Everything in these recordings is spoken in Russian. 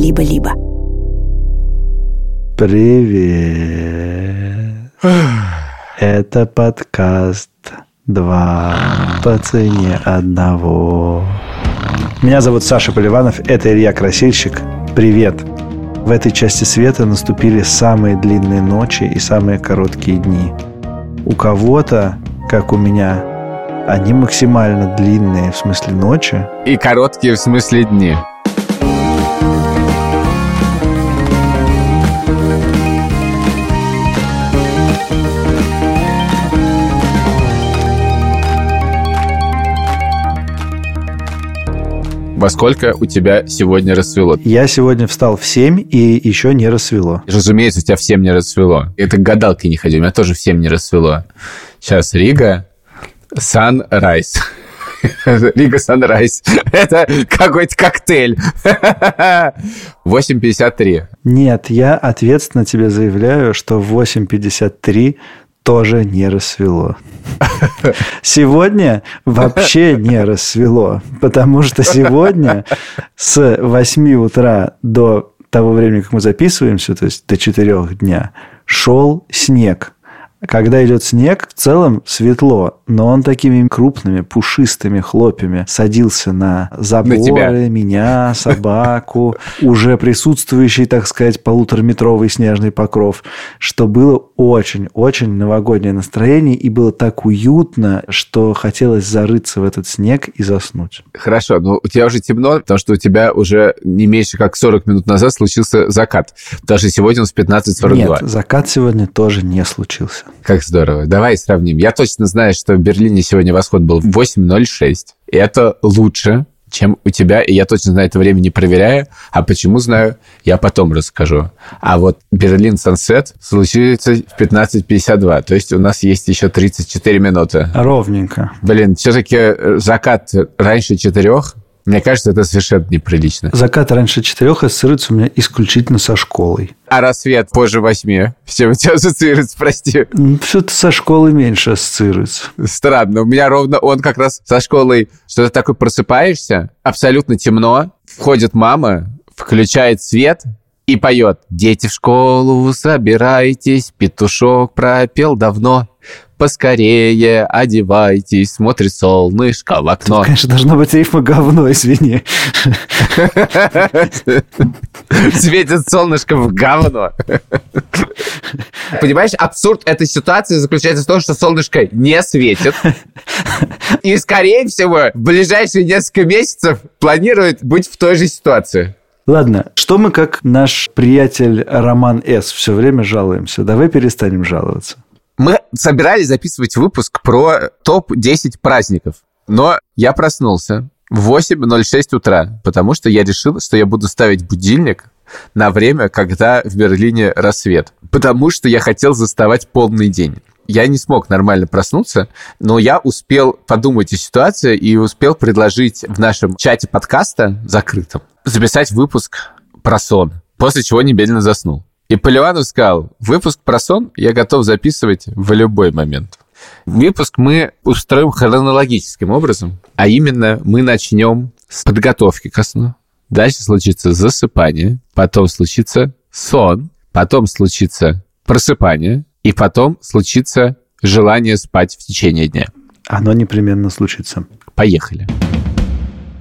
либо-либо. Привет. Это подкаст «Два по цене одного». Меня зовут Саша Поливанов, это Илья Красильщик. Привет. В этой части света наступили самые длинные ночи и самые короткие дни. У кого-то, как у меня, они максимально длинные в смысле ночи. И короткие в смысле дни. Во сколько у тебя сегодня рассвело? Я сегодня встал в 7 и еще не рассвело. Разумеется, у тебя в 7 не рассвело. Это к гадалке не ходил, у меня тоже в 7 не рассвело. Сейчас Рига, Sunrise. Рига Sunrise. Это какой-то коктейль. 8.53. Нет, я ответственно тебе заявляю, что в 8.53 тоже не рассвело. Сегодня вообще не рассвело, потому что сегодня с 8 утра до того времени, как мы записываемся, то есть до 4 дня, шел снег. Когда идет снег, в целом светло, но он такими крупными, пушистыми хлопьями садился на заборы, на меня, собаку, уже присутствующий, так сказать, полутораметровый снежный покров, что было очень-очень новогоднее настроение, и было так уютно, что хотелось зарыться в этот снег и заснуть. Хорошо, но у тебя уже темно, потому что у тебя уже не меньше как 40 минут назад случился закат. Даже сегодня он с 15.42. Нет, закат сегодня тоже не случился. Как здорово. Давай сравним. Я точно знаю, что в Берлине сегодня восход был 8.06. И это лучше, чем у тебя, и я точно знаю это время не проверяю. А почему знаю, я потом расскажу. А вот Берлин Сансет случится в 15.52, то есть у нас есть еще 34 минуты. Ровненько. Блин, все-таки закат раньше четырех, мне кажется, это совершенно неприлично. Закат раньше четырех ассоциируется у меня исключительно со школой. А рассвет позже восьми? Все у тебя ассоциируется, прости. Что-то со школой меньше ассоциируется. Странно. У меня ровно он как раз со школой, что ты такой просыпаешься, абсолютно темно, входит мама, включает свет, и поет «Дети в школу, собирайтесь, петушок пропел давно, поскорее одевайтесь, смотрит солнышко в окно». Тут, конечно, должно быть рифма говно, извини. Светит солнышко в говно. Понимаешь, абсурд этой ситуации заключается в том, что солнышко не светит. И, скорее всего, в ближайшие несколько месяцев планирует быть в той же ситуации. Ладно, что мы как наш приятель Роман С. все время жалуемся? Давай перестанем жаловаться. Собирались записывать выпуск про топ-10 праздников, но я проснулся в 8.06 утра, потому что я решил, что я буду ставить будильник на время, когда в Берлине рассвет, потому что я хотел заставать полный день. Я не смог нормально проснуться, но я успел подумать о ситуации и успел предложить в нашем чате подкаста закрытом записать выпуск про сон, после чего немедленно заснул. И Поливанов сказал, выпуск про сон я готов записывать в любой момент. Выпуск мы устроим хронологическим образом, а именно мы начнем с подготовки ко сну. Дальше случится засыпание, потом случится сон, потом случится просыпание, и потом случится желание спать в течение дня. Оно непременно случится. Поехали.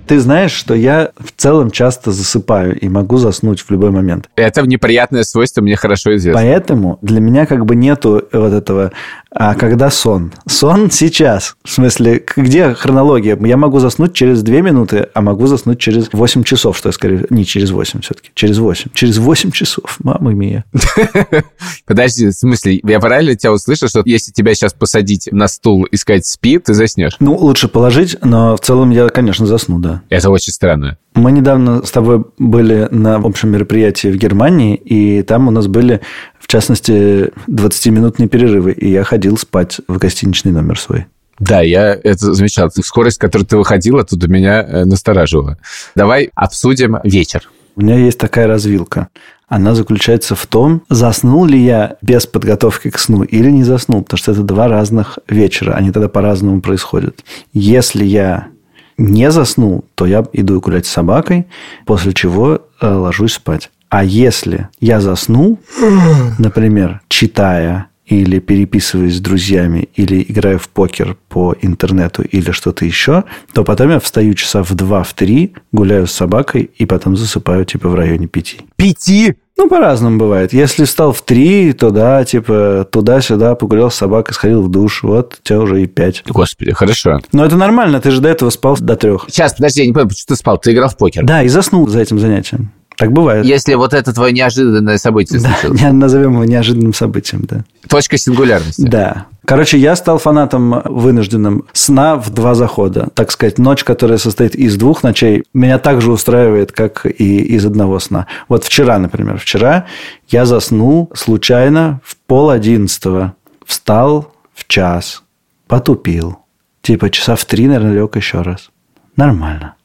Ты знаешь, что я в целом часто засыпаю и могу заснуть в любой момент. Это неприятное свойство мне хорошо известно. Поэтому для меня как бы нету вот этого а когда сон? Сон сейчас. В смысле, где хронология? Я могу заснуть через 2 минуты, а могу заснуть через 8 часов, что я скорее... Не через 8 все-таки. Через 8. Через 8 часов, мама мия. Подожди, в смысле, я правильно тебя услышал, что если тебя сейчас посадить на стул и сказать «спи», ты заснешь? Ну, лучше положить, но в целом я, конечно, засну, да. Это очень странно. Мы недавно с тобой были на общем мероприятии в Германии, и там у нас были в частности, 20-минутные перерывы, и я ходил спать в гостиничный номер свой. Да, я это замечал. Скорость, с которой ты выходила, тут у меня э, настораживала. Давай обсудим вечер. У меня есть такая развилка. Она заключается в том, заснул ли я без подготовки к сну или не заснул, потому что это два разных вечера, они тогда по-разному происходят. Если я не заснул, то я иду гулять с собакой, после чего э, ложусь спать. А если я заснул, например, читая или переписываюсь с друзьями, или играю в покер по интернету или что-то еще, то потом я встаю часа в два, в три, гуляю с собакой и потом засыпаю типа в районе пяти. Пяти? Ну, по-разному бывает. Если встал в три, то да, типа туда-сюда погулял с собакой, сходил в душ, вот у тебя уже и пять. Господи, хорошо. Но это нормально, ты же до этого спал до трех. Сейчас, подожди, я не понимаю, почему ты спал? Ты играл в покер? Да, и заснул за этим занятием. Так бывает. Если вот это твое неожиданное событие Да, случилось. назовем его неожиданным событием, да. Точка сингулярности. Да. Короче, я стал фанатом вынужденным сна в два захода. Так сказать, ночь, которая состоит из двух ночей, меня так же устраивает, как и из одного сна. Вот вчера, например, вчера я заснул случайно в пол одиннадцатого. Встал в час, потупил. Типа часа в три, наверное, лег еще раз. Нормально.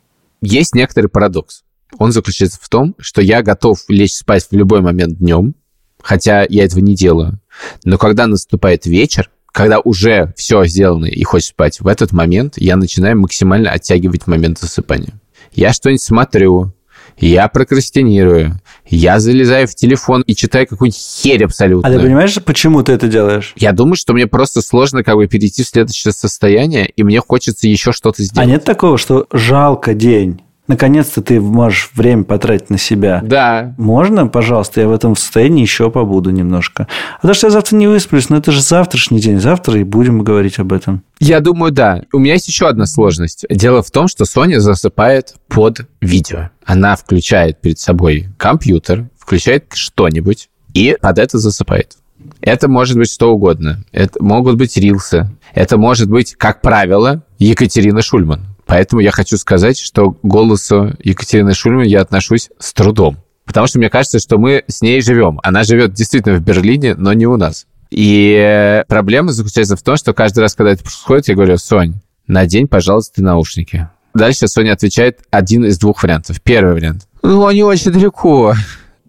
Есть некоторый парадокс. Он заключается в том, что я готов лечь спать в любой момент днем, хотя я этого не делаю. Но когда наступает вечер, когда уже все сделано и хочешь спать, в этот момент я начинаю максимально оттягивать момент засыпания. Я что-нибудь смотрю, я прокрастинирую, я залезаю в телефон и читаю какую-нибудь херь абсолютно. А ты понимаешь, почему ты это делаешь? Я думаю, что мне просто сложно как бы перейти в следующее состояние, и мне хочется еще что-то А сделать. нет такого, что жалко день? Наконец-то ты можешь время потратить на себя. Да, Можно, пожалуйста, я в этом состоянии еще побуду немножко. А то, что я завтра не высплюсь, но это же завтрашний день. Завтра и будем говорить об этом. Я думаю, да. У меня есть еще одна сложность. Дело в том, что Соня засыпает под видео. Она включает перед собой компьютер, включает что-нибудь и под это засыпает. Это может быть что угодно. Это могут быть рилсы. Это может быть, как правило, Екатерина Шульман. Поэтому я хочу сказать, что к голосу Екатерины Шульман я отношусь с трудом. Потому что мне кажется, что мы с ней живем. Она живет действительно в Берлине, но не у нас. И э, проблема заключается в том, что каждый раз, когда это происходит, я говорю, Сонь, надень, пожалуйста, наушники. Дальше Соня отвечает один из двух вариантов. Первый вариант. Ну, они очень далеко.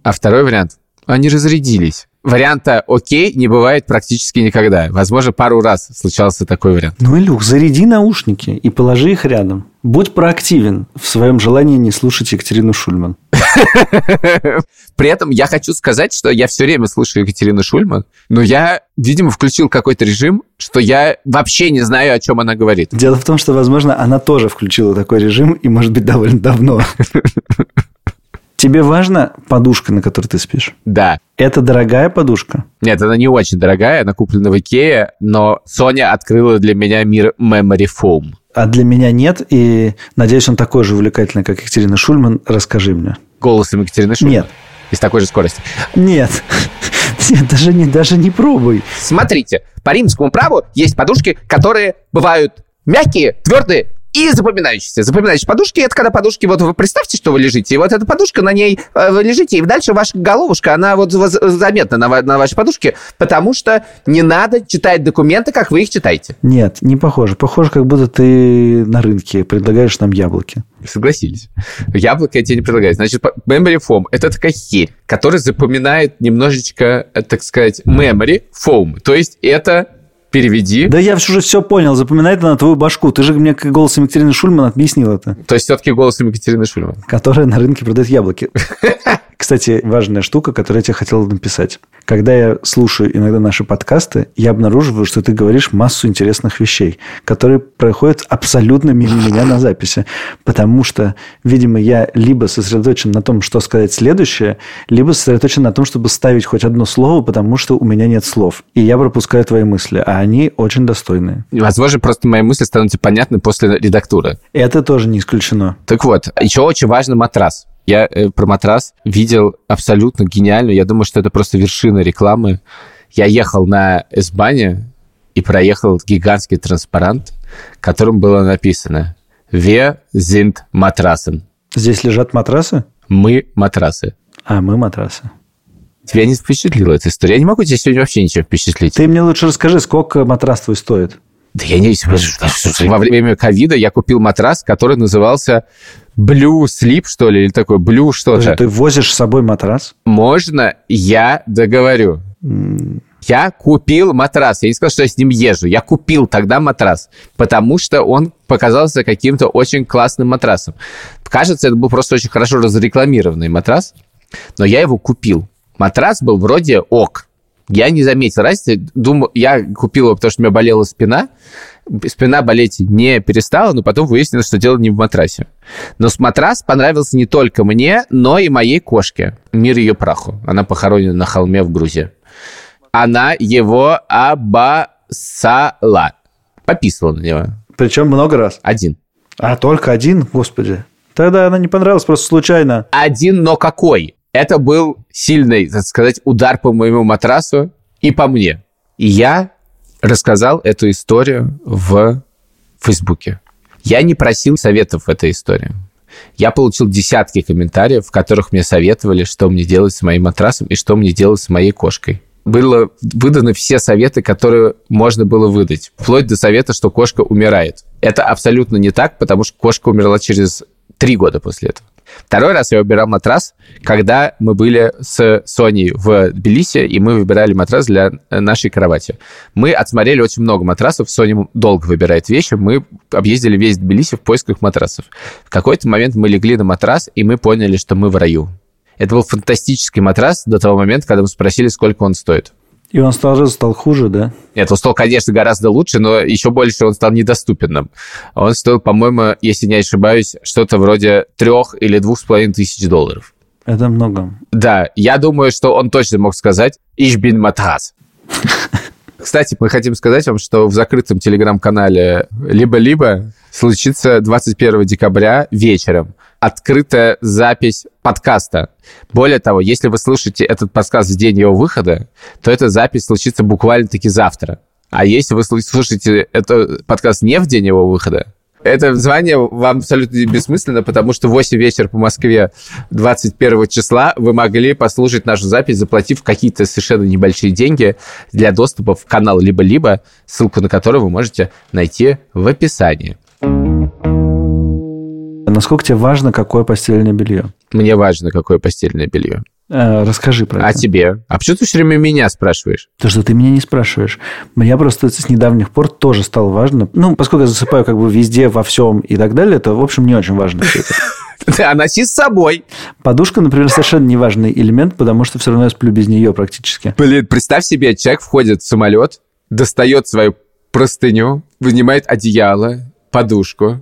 А второй вариант. Они разрядились. Варианта «окей» не бывает практически никогда. Возможно, пару раз случался такой вариант. Ну, Илюх, заряди наушники и положи их рядом. Будь проактивен в своем желании не слушать Екатерину Шульман. При этом я хочу сказать, что я все время слышу Екатерину Шульман, но я, видимо, включил какой-то режим, что я вообще не знаю, о чем она говорит. Дело в том, что, возможно, она тоже включила такой режим и, может быть, довольно давно. Тебе важна подушка, на которой ты спишь? Да. Это дорогая подушка? Нет, она не очень дорогая, она куплена в Икее, но Соня открыла для меня мир Memory Foam. А для меня нет, и надеюсь, он такой же увлекательный, как Екатерина Шульман. Расскажи мне. Голосом Екатерины Шульман? Нет. И с такой же скоростью. Нет. Нет, даже не, даже не пробуй. Смотрите, по римскому праву есть подушки, которые бывают мягкие, твердые и запоминающиеся. Запоминающиеся подушки – это когда подушки, вот вы представьте, что вы лежите, и вот эта подушка, на ней э, вы лежите, и дальше ваша головушка, она вот заметна на, на вашей подушке, потому что не надо читать документы, как вы их читаете. Нет, не похоже. Похоже, как будто ты на рынке предлагаешь нам яблоки. Согласились. Яблоко я тебе не предлагаю. Значит, memory foam – это такая херь, которая запоминает немножечко, э, так сказать, memory foam. То есть это переведи. Да я уже все понял. Запоминает она твою башку. Ты же мне как голосом Екатерины Шульман объяснил это. То есть все-таки голосом Екатерины Шульман. Которая на рынке продает яблоки. Кстати, важная штука, которую я тебе хотел написать. Когда я слушаю иногда наши подкасты, я обнаруживаю, что ты говоришь массу интересных вещей, которые проходят абсолютно мимо меня на записи. Потому что, видимо, я либо сосредоточен на том, что сказать следующее, либо сосредоточен на том, чтобы ставить хоть одно слово, потому что у меня нет слов. И я пропускаю твои мысли, а они очень достойные. Возможно, просто мои мысли станут понятны после редактуры. Это тоже не исключено. Так вот, еще очень важный матрас. Я э, про матрас видел абсолютно гениальную. Я думаю, что это просто вершина рекламы. Я ехал на S-бане и проехал гигантский транспарант, которым было написано «Wir sind Matrassen». Здесь лежат матрасы, Мы матрасы. а мы матрасы. Тебя не впечатлила эта история? Я не могу тебя сегодня вообще ничем впечатлить. Ты мне лучше расскажи, сколько матрас твой стоит. Да я не... Во время ковида я купил матрас, который назывался Blue Sleep, что ли, или такой Blue что-то. Ты возишь с собой матрас? Можно я договорю? Я купил матрас. Я не сказал, что я с ним езжу. Я купил тогда матрас, потому что он показался каким-то очень классным матрасом. Кажется, это был просто очень хорошо разрекламированный матрас, но я его купил. Матрас был вроде ок. Я не заметил разницы. Думаю, я купил его, потому что у меня болела спина. Спина болеть не перестала, но потом выяснилось, что дело не в матрасе. Но с матрас понравился не только мне, но и моей кошке. Мир ее праху. Она похоронена на холме в Грузии. Она его обоссала. Пописала на него. Причем много раз. Один. А только один? Господи. Тогда она не понравилась просто случайно. Один, но какой? Это был сильный, так сказать, удар по моему матрасу и по мне. И я рассказал эту историю в Фейсбуке. Я не просил советов в этой истории. Я получил десятки комментариев, в которых мне советовали, что мне делать с моим матрасом и что мне делать с моей кошкой. Было выданы все советы, которые можно было выдать. Вплоть до совета, что кошка умирает. Это абсолютно не так, потому что кошка умерла через три года после этого. Второй раз я выбирал матрас, когда мы были с Соней в Тбилиси, и мы выбирали матрас для нашей кровати. Мы отсмотрели очень много матрасов, Соня долго выбирает вещи, мы объездили весь Тбилиси в поисках матрасов. В какой-то момент мы легли на матрас, и мы поняли, что мы в раю. Это был фантастический матрас до того момента, когда мы спросили, сколько он стоит. И он сразу стал хуже, да? Нет, он стал, конечно, гораздо лучше, но еще больше он стал недоступным. Он стоил, по-моему, если не ошибаюсь, что-то вроде трех или двух с половиной тысяч долларов. Это много. Да, я думаю, что он точно мог сказать «Ich bin матрас». Кстати, мы хотим сказать вам, что в закрытом телеграм-канале «Либо-либо» случится 21 декабря вечером открытая запись подкаста. Более того, если вы слушаете этот подкаст в день его выхода, то эта запись случится буквально-таки завтра. А если вы слушаете этот подкаст не в день его выхода, это звание вам абсолютно бессмысленно, потому что в 8 вечера по Москве 21 числа вы могли послушать нашу запись, заплатив какие-то совершенно небольшие деньги для доступа в канал «Либо-либо», ссылку на который вы можете найти в описании. Насколько тебе важно, какое постельное белье? Мне важно, какое постельное белье. Э, расскажи про А это. тебе? А почему ты все время меня спрашиваешь? То, что ты меня не спрашиваешь. Мне просто с недавних пор тоже стало важно. Ну, поскольку я засыпаю как бы везде, во всем и так далее, это, в общем, не очень важно. всё это. А носи с собой. Подушка, например, совершенно не важный элемент, потому что все равно я сплю без нее практически. Блин, представь себе, человек входит в самолет, достает свою простыню, вынимает одеяло, подушку,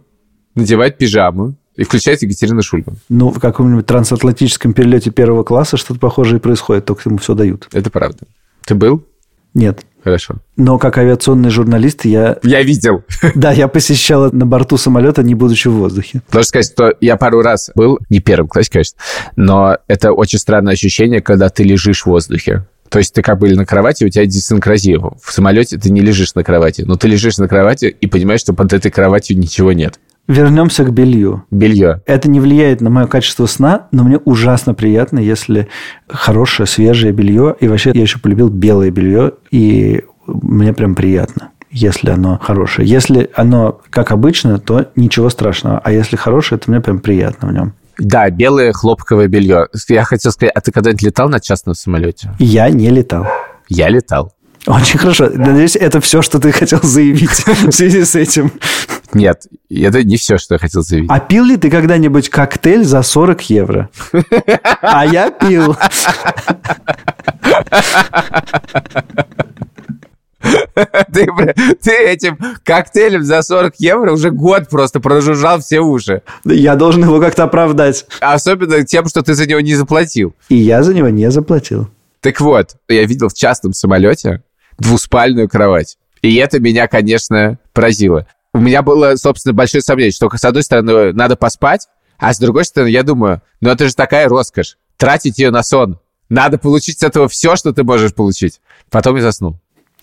надевает пижаму и включает Екатерину Шульман. Ну, в каком-нибудь трансатлантическом перелете первого класса что-то похожее происходит, только ему все дают. Это правда. Ты был? Нет. Хорошо. Но как авиационный журналист я... Я видел. Да, я посещал на борту самолета, не будучи в воздухе. Должен сказать, что я пару раз был, не первым классе, конечно, но это очень странное ощущение, когда ты лежишь в воздухе. То есть ты как бы на кровати, у тебя дисинкразия. В самолете ты не лежишь на кровати, но ты лежишь на кровати и понимаешь, что под этой кроватью ничего нет. Вернемся к белью. Белье. Это не влияет на мое качество сна, но мне ужасно приятно, если хорошее, свежее белье. И вообще я еще полюбил белое белье, и мне прям приятно, если оно хорошее. Если оно как обычно, то ничего страшного. А если хорошее, то мне прям приятно в нем. Да, белое хлопковое белье. Я хотел сказать, а ты когда-нибудь летал на частном самолете? Я не летал. Я летал. Очень хорошо. Надеюсь, это все, что ты хотел заявить в связи с этим. Нет, это не все, что я хотел заявить. А пил ли ты когда-нибудь коктейль за 40 евро? А я пил. Ты, ты этим коктейлем за 40 евро уже год просто прожужжал все уши. Я должен его как-то оправдать. Особенно тем, что ты за него не заплатил. И я за него не заплатил. Так вот, я видел в частном самолете двуспальную кровать. И это меня, конечно, поразило. У меня было, собственно, большое сомнение, что, с одной стороны, надо поспать, а с другой стороны, я думаю, ну это же такая роскошь, тратить ее на сон. Надо получить с этого все, что ты можешь получить. Потом я заснул.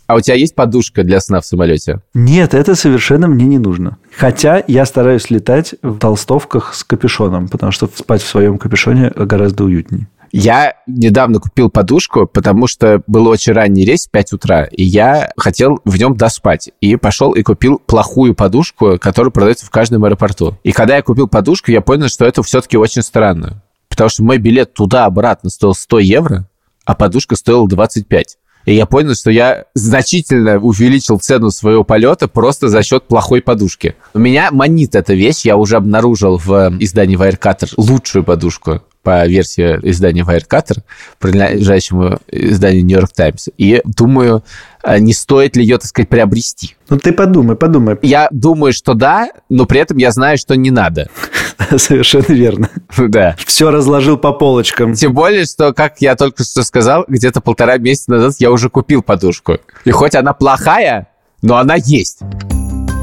А у тебя есть подушка для сна в самолете? Нет, это совершенно мне не нужно. Хотя я стараюсь летать в толстовках с капюшоном, потому что спать в своем капюшоне гораздо уютнее. Я недавно купил подушку, потому что был очень ранний рейс в 5 утра, и я хотел в нем доспать. И пошел и купил плохую подушку, которая продается в каждом аэропорту. И когда я купил подушку, я понял, что это все-таки очень странно. Потому что мой билет туда-обратно стоил 100 евро, а подушка стоила 25. И я понял, что я значительно увеличил цену своего полета просто за счет плохой подушки. У меня манит эта вещь. Я уже обнаружил в издании Wirecutter лучшую подушку по версии издания Wirecutter, принадлежащему изданию New York Times. И думаю, а не стоит ли ее, так сказать, приобрести. Ну ты подумай, подумай. Я думаю, что да, но при этом я знаю, что не надо. Совершенно верно. Да. Все разложил по полочкам. Тем более, что, как я только что сказал, где-то полтора месяца назад я уже купил подушку. И хоть она плохая, но она есть.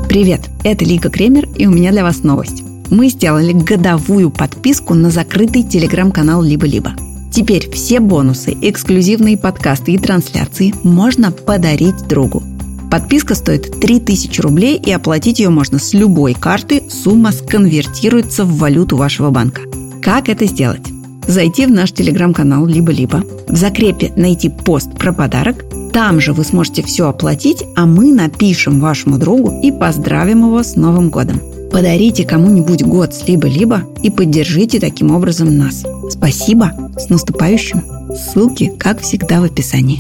Привет, это Лика Кремер, и у меня для вас новость. Мы сделали годовую подписку на закрытый телеграм-канал «Либо-либо». Теперь все бонусы, эксклюзивные подкасты и трансляции можно подарить другу. Подписка стоит 3000 рублей и оплатить ее можно с любой карты, сумма сконвертируется в валюту вашего банка. Как это сделать? Зайти в наш телеграм-канал «Либо-либо», в закрепе найти пост про подарок, там же вы сможете все оплатить, а мы напишем вашему другу и поздравим его с Новым годом. Подарите кому-нибудь год с либо-либо и поддержите таким образом нас. Спасибо! С наступающим! Ссылки, как всегда, в описании.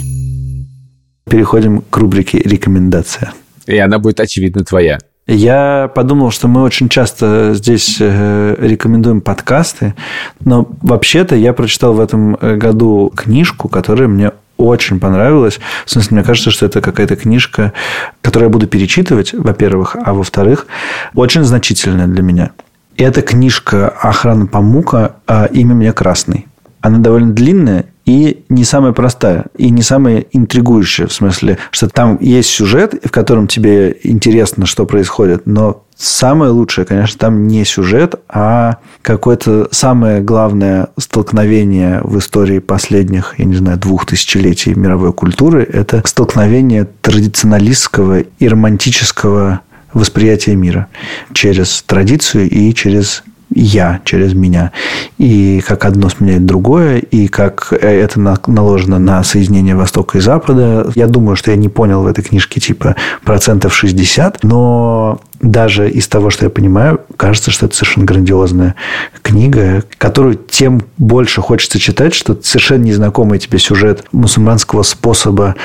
Переходим к рубрике «Рекомендация». И она будет, очевидно, твоя. Я подумал, что мы очень часто здесь э, рекомендуем подкасты, но вообще-то я прочитал в этом э, году книжку, которая мне очень понравилась. В смысле, мне кажется, что это какая-то книжка, которую я буду перечитывать, во-первых, а во-вторых, очень значительная для меня. Это книжка «Охрана Памука. А имя мне Красный». Она довольно длинная и не самая простая, и не самая интригующая, в смысле, что там есть сюжет, в котором тебе интересно, что происходит, но самое лучшее, конечно, там не сюжет, а какое-то самое главное столкновение в истории последних, я не знаю, двух тысячелетий мировой культуры, это столкновение традиционалистского и романтического восприятия мира через традицию и через я через меня. И как одно сменяет другое, и как это наложено на соединение Востока и Запада. Я думаю, что я не понял в этой книжке типа процентов 60, но даже из того, что я понимаю, кажется, что это совершенно грандиозная книга, которую тем больше хочется читать, что совершенно незнакомый тебе сюжет мусульманского способа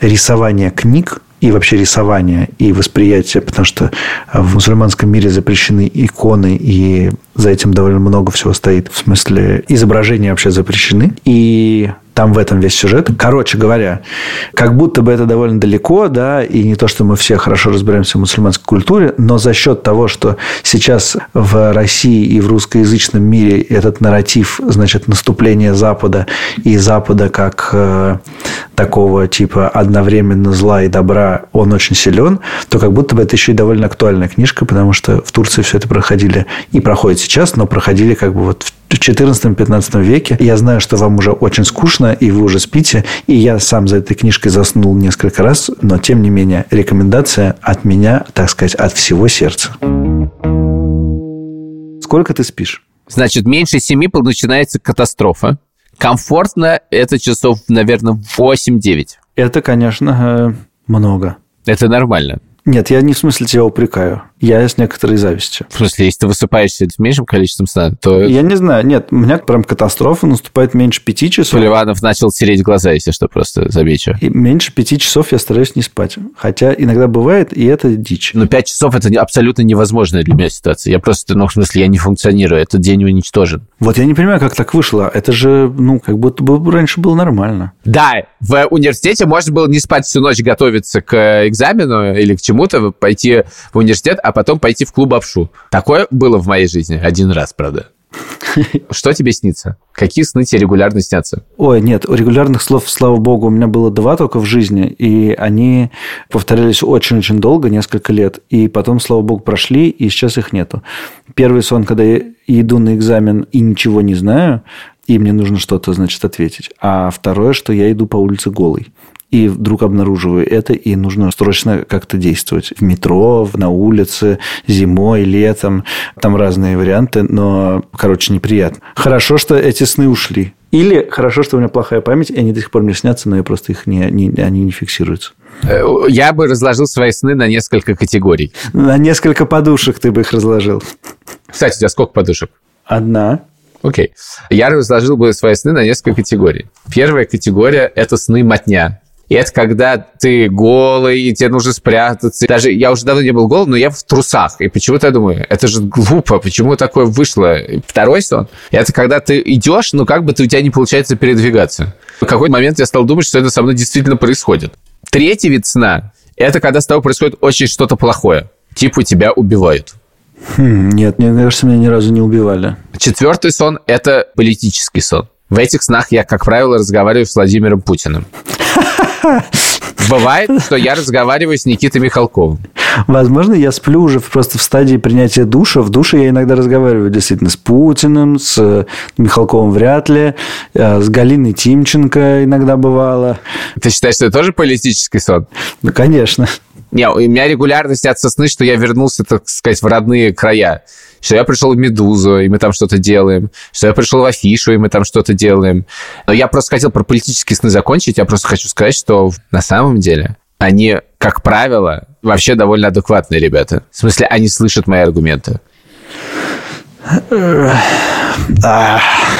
рисования книг, и вообще рисование, и восприятие, потому что в мусульманском мире запрещены иконы, и за этим довольно много всего стоит. В смысле, изображения вообще запрещены. И там в этом весь сюжет. Короче говоря, как будто бы это довольно далеко, да, и не то, что мы все хорошо разбираемся в мусульманской культуре, но за счет того, что сейчас в России и в русскоязычном мире этот нарратив, значит, наступления Запада и Запада как э, такого типа одновременно зла и добра, он очень силен, то как будто бы это еще и довольно актуальная книжка, потому что в Турции все это проходили и проходит сейчас, но проходили как бы вот в 14-15 веке. Я знаю, что вам уже очень скучно, и вы уже спите. И я сам за этой книжкой заснул несколько раз. Но, тем не менее, рекомендация от меня, так сказать, от всего сердца. Сколько ты спишь? Значит, меньше семи начинается катастрофа. Комфортно это часов, наверное, 8-9. Это, конечно, э, много. Это нормально. Нет, я не в смысле тебя упрекаю. Я с некоторой завистью. В смысле, если ты высыпаешься с меньшим количеством сна, то... Я не знаю. Нет, у меня прям катастрофа наступает меньше пяти часов. Поливанов начал тереть глаза, если что, просто замечу. И меньше пяти часов я стараюсь не спать. Хотя иногда бывает, и это дичь. Но пять часов – это абсолютно невозможная для меня ситуация. Я просто, ну, в смысле, я не функционирую. Этот день уничтожен. Вот я не понимаю, как так вышло. Это же, ну, как будто бы раньше было нормально. Да, в университете можно было не спать всю ночь, готовиться к экзамену или к чему-то, пойти в университет, а потом пойти в клуб обшу. Такое было в моей жизни один раз, правда. Что тебе снится? Какие сны тебе регулярно снятся? Ой, нет, регулярных слов, слава богу, у меня было два только в жизни, и они повторялись очень-очень долго, несколько лет, и потом, слава богу, прошли, и сейчас их нету. Первый сон, когда я иду на экзамен и ничего не знаю, и мне нужно что-то, значит, ответить. А второе, что я иду по улице голый и вдруг обнаруживаю это, и нужно срочно как-то действовать. В метро, на улице, зимой, летом. Там разные варианты, но, короче, неприятно. Хорошо, что эти сны ушли. Или хорошо, что у меня плохая память, и они до сих пор мне снятся, но я просто их не, не, они не фиксируются. Э, я бы разложил свои сны на несколько категорий. На несколько подушек ты бы их разложил. Кстати, у тебя сколько подушек? Одна. Окей. Я разложил бы свои сны на несколько категорий. Первая категория – это сны мотня И это когда ты голый, и тебе нужно спрятаться. Даже я уже давно не был голый, но я в трусах. И почему-то я думаю, это же глупо, почему такое вышло? Второй сон. Это когда ты идешь, но как бы ты, у тебя не получается передвигаться. В какой-то момент я стал думать, что это со мной действительно происходит. Третий вид сна – это когда с тобой происходит очень что-то плохое. Типа тебя убивают. Хм, нет, мне кажется, меня ни разу не убивали. Четвертый сон – это политический сон. В этих снах я, как правило, разговариваю с Владимиром Путиным. Бывает, что я разговариваю с Никитой Михалковым. Возможно, я сплю уже просто в стадии принятия душа. В душе я иногда разговариваю действительно с Путиным, с Михалковым вряд ли, э, с Галиной Тимченко иногда бывало. Ты считаешь, что это тоже политический сон? Ну, конечно. Не, у меня регулярно снятся сны, что я вернулся, так сказать, в родные края. Что я пришел в «Медузу», и мы там что-то делаем. Что я пришел в «Афишу», и мы там что-то делаем. Но я просто хотел про политические сны закончить. Я просто хочу сказать, что на самом деле они, как правило, вообще довольно адекватные ребята. В смысле, они слышат мои аргументы.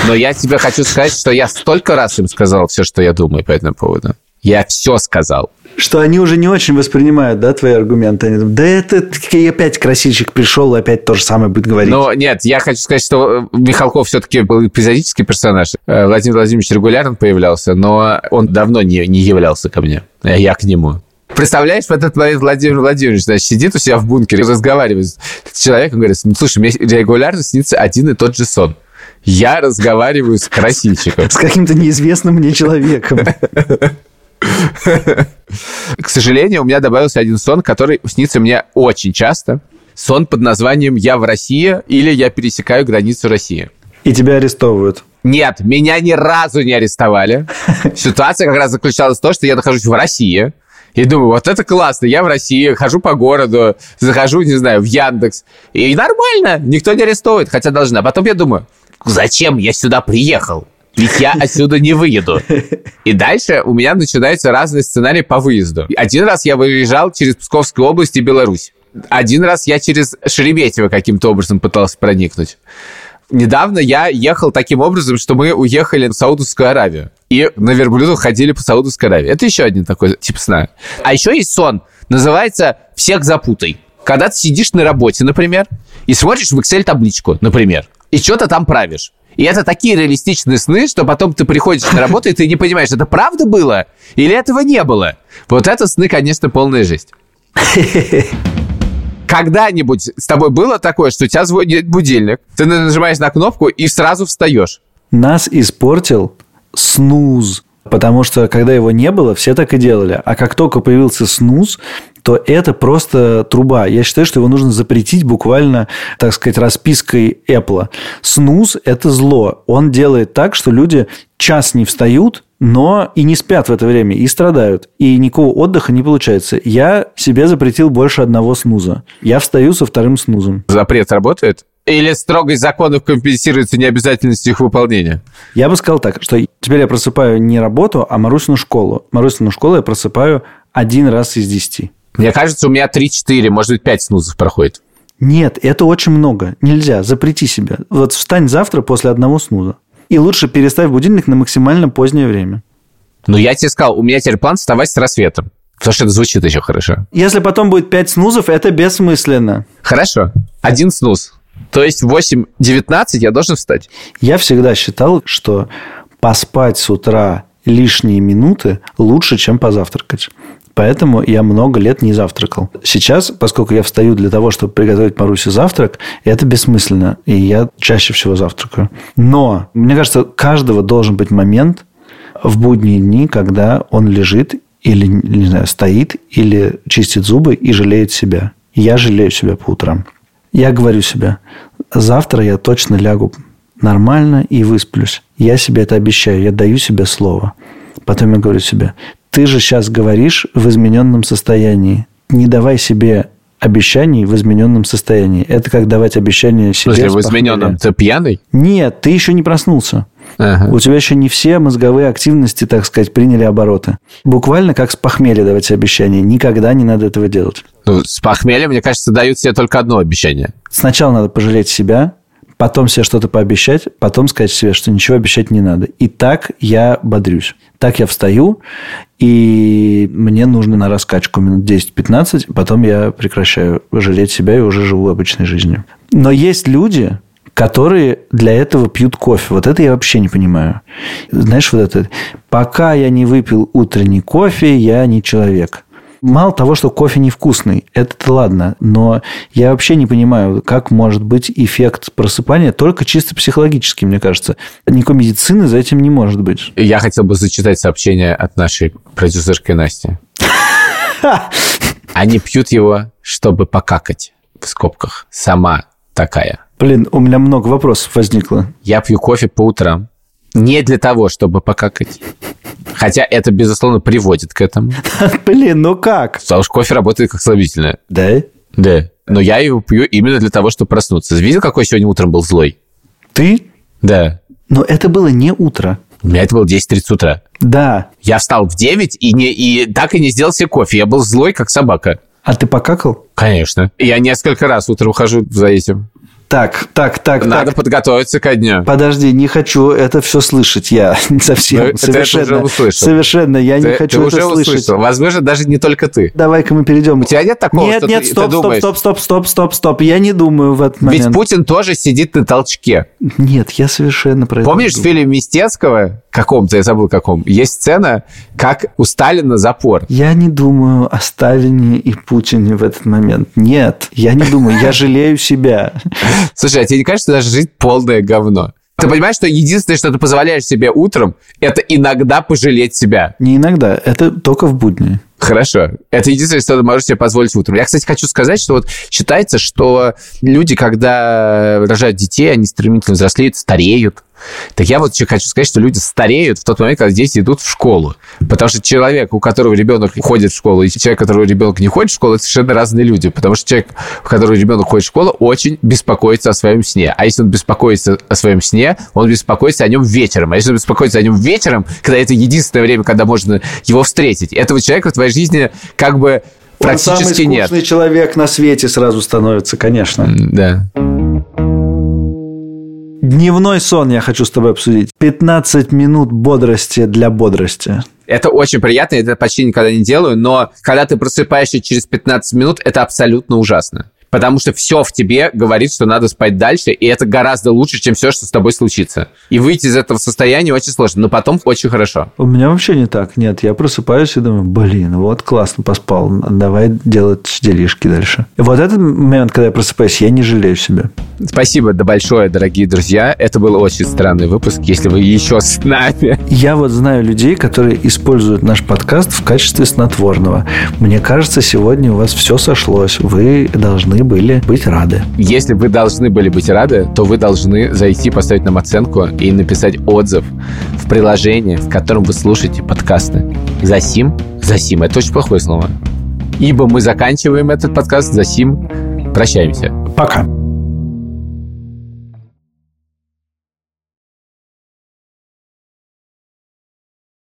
Но я тебе хочу сказать, что я столько раз им сказал все, что я думаю по этому поводу. Я все сказал. Что они уже не очень воспринимают, да, твои аргументы? Они думают, да это и опять красильщик пришел, и опять то же самое будет говорить. Но нет, я хочу сказать, что Михалков все-таки был эпизодический персонаж. Э, Владимир Владимирович регулярно появлялся, но он давно не, не являлся ко мне. Э, я к нему. Представляешь, в этот момент Владимир Владимирович значит, сидит у себя в бункере, разговаривает с человеком, говорит, слушай, мне регулярно снится один и тот же сон. Я разговариваю с красильщиком. С каким-то неизвестным мне человеком. К сожалению, у меня добавился один сон, который снится мне очень часто. Сон под названием «Я в России» или «Я пересекаю границу России». И тебя арестовывают. Нет, меня ни разу не арестовали. Ситуация как раз заключалась в том, что я нахожусь в России, и думаю, вот это классно, я в России, хожу по городу, захожу, не знаю, в Яндекс, и нормально, никто не арестовывает, хотя должна. Потом я думаю, зачем я сюда приехал? Ведь я отсюда не выеду. И дальше у меня начинаются разные сценарии по выезду. Один раз я выезжал через Псковскую область и Беларусь. Один раз я через Шереметьево каким-то образом пытался проникнуть. Недавно я ехал таким образом, что мы уехали в Саудовскую Аравию. И на верблюдах ходили по Саудовской Аравии. Это еще один такой тип сна. А еще есть сон. Называется «Всех запутай». Когда ты сидишь на работе, например, и смотришь в Excel-табличку, например, и что-то там правишь. И это такие реалистичные сны, что потом ты приходишь на работу, и ты не понимаешь, это правда было или этого не было. Вот это сны, конечно, полная жесть. Когда-нибудь с тобой было такое, что у тебя звонит будильник, ты нажимаешь на кнопку и сразу встаешь? Нас испортил снуз. Потому что, когда его не было, все так и делали. А как только появился снуз, то это просто труба. Я считаю, что его нужно запретить буквально, так сказать, распиской Apple. Снуз – это зло. Он делает так, что люди час не встают, но и не спят в это время, и страдают. И никакого отдыха не получается. Я себе запретил больше одного снуза. Я встаю со вторым снузом. Запрет работает? Или строгость законов компенсируется необязательностью их выполнения? Я бы сказал так, что теперь я просыпаю не работу, а Марусину школу. Марусину школу я просыпаю один раз из десяти. Мне кажется, у меня 3-4, может быть, 5 снузов проходит. Нет, это очень много. Нельзя. Запрети себя. Вот встань завтра после одного снуза. И лучше переставь будильник на максимально позднее время. Ну, я тебе сказал, у меня теперь план вставать с рассветом. Потому что это звучит еще хорошо. Если потом будет 5 снузов, это бессмысленно. Хорошо. Один снуз. То есть в 8.19 я должен встать. Я всегда считал, что поспать с утра лишние минуты лучше, чем позавтракать. Поэтому я много лет не завтракал. Сейчас, поскольку я встаю для того, чтобы приготовить Марусе завтрак, это бессмысленно. И я чаще всего завтракаю. Но, мне кажется, каждого должен быть момент в будние дни, когда он лежит или, не знаю, стоит, или чистит зубы и жалеет себя. Я жалею себя по утрам. Я говорю себе, завтра я точно лягу нормально и высплюсь. Я себе это обещаю, я даю себе слово. Потом я говорю себе, ты же сейчас говоришь в измененном состоянии. Не давай себе обещаний в измененном состоянии. Это как давать обещания себе. В смысле, в измененном? Ты пьяный? Нет, ты еще не проснулся. Ага. У тебя еще не все мозговые активности, так сказать, приняли обороты. Буквально как с похмелья давать обещания. Никогда не надо этого делать. Ну, с похмелья, мне кажется, дают себе только одно обещание. Сначала надо пожалеть себя, потом себе что-то пообещать, потом сказать себе, что ничего обещать не надо. И так я бодрюсь. Так я встаю, и мне нужно на раскачку минут 10-15, потом я прекращаю жалеть себя и уже живу обычной жизнью. Но есть люди, которые для этого пьют кофе. Вот это я вообще не понимаю. Знаешь, вот это, пока я не выпил утренний кофе, я не человек. Мало того, что кофе невкусный, это ладно, но я вообще не понимаю, как может быть эффект просыпания только чисто психологически, мне кажется. Никакой медицины за этим не может быть. Я хотел бы зачитать сообщение от нашей продюсерской Насти. Они пьют его, чтобы покакать, в скобках. Сама такая. Блин, у меня много вопросов возникло. Я пью кофе по утрам. Не для того, чтобы покакать. Хотя это, безусловно, приводит к этому. Блин, ну как? Потому что кофе работает как слабительное. Да? Да. Но я его пью именно для того, чтобы проснуться. Видел, какой сегодня утром был злой? Ты? Да. Но это было не утро. У меня это было 10.30 утра. Да. Я встал в 9 и, не, и так и не сделал себе кофе. Я был злой, как собака. А ты покакал? Конечно. Я несколько раз утром хожу за этим. Так, так, так, Надо так. подготовиться ко дню. Подожди, не хочу это все слышать. Я совсем, Ну, это я совершенно, уже услышал. совершенно, я не Ты, хочу ты это уже слышать. услышал. Возможно, даже не только ты. Давай-ка мы перейдем. У тебя нет такого, Нет, что нет, ты, стоп, ты стоп, думаешь? стоп, стоп, стоп, стоп, стоп. Я не думаю в этот Ведь момент. Путин тоже сидит на толчке. Нет, я совершенно про это Помнишь не фильме Мистецкого, каком-то, я забыл каком, есть сцена, как у Сталина запор. Я не думаю о Сталине и Путине в этот момент. Нет, я не думаю. Я жалею себя. Слушай, а тебе не кажется, что наша жизнь полное говно? Ты понимаешь, что единственное, что ты позволяешь себе утром, это иногда пожалеть себя. Не иногда. Это только в будни. Хорошо. Это единственное, что ты можешь себе позволить утром. Я, кстати, хочу сказать, что вот считается, что люди, когда рожают детей, они стремительно взрослеют, стареют. Так я вот еще хочу сказать, что люди стареют в тот момент, когда дети идут в школу. Потому что человек, у которого ребенок ходит в школу, и человек, у которого ребенок не ходит в школу, это совершенно разные люди. Потому что человек, у которого ребенок ходит в школу, очень беспокоится о своем сне. А если он беспокоится о своем сне, он беспокоится о нем вечером. А если он беспокоится о нем вечером, когда это единственное время, когда можно его встретить, этого человека в твоей жизни как бы Он самый практически нет. человек на свете сразу становится, конечно. Да. Дневной сон я хочу с тобой обсудить. 15 минут бодрости для бодрости. Это очень приятно, я это почти никогда не делаю, но когда ты просыпаешься через 15 минут, это абсолютно ужасно. Потому что все в тебе говорит, что надо спать дальше, и это гораздо лучше, чем все, что с тобой случится. И выйти из этого состояния очень сложно, но потом очень хорошо. У меня вообще не так. Нет, я просыпаюсь и думаю, блин, вот классно поспал. Давай делать делишки дальше. И вот этот момент, когда я просыпаюсь, я не жалею себя. Спасибо да большое, дорогие друзья. Это был очень странный выпуск, если вы еще с нами. Я вот знаю людей, которые используют наш подкаст в качестве снотворного. Мне кажется, сегодня у вас все сошлось. Вы должны были быть рады. Если вы должны были быть рады, то вы должны зайти, поставить нам оценку и написать отзыв в приложении, в котором вы слушаете подкасты. Засим? Засим. Это очень плохое слово. Ибо мы заканчиваем этот подкаст. Засим. Прощаемся. Пока.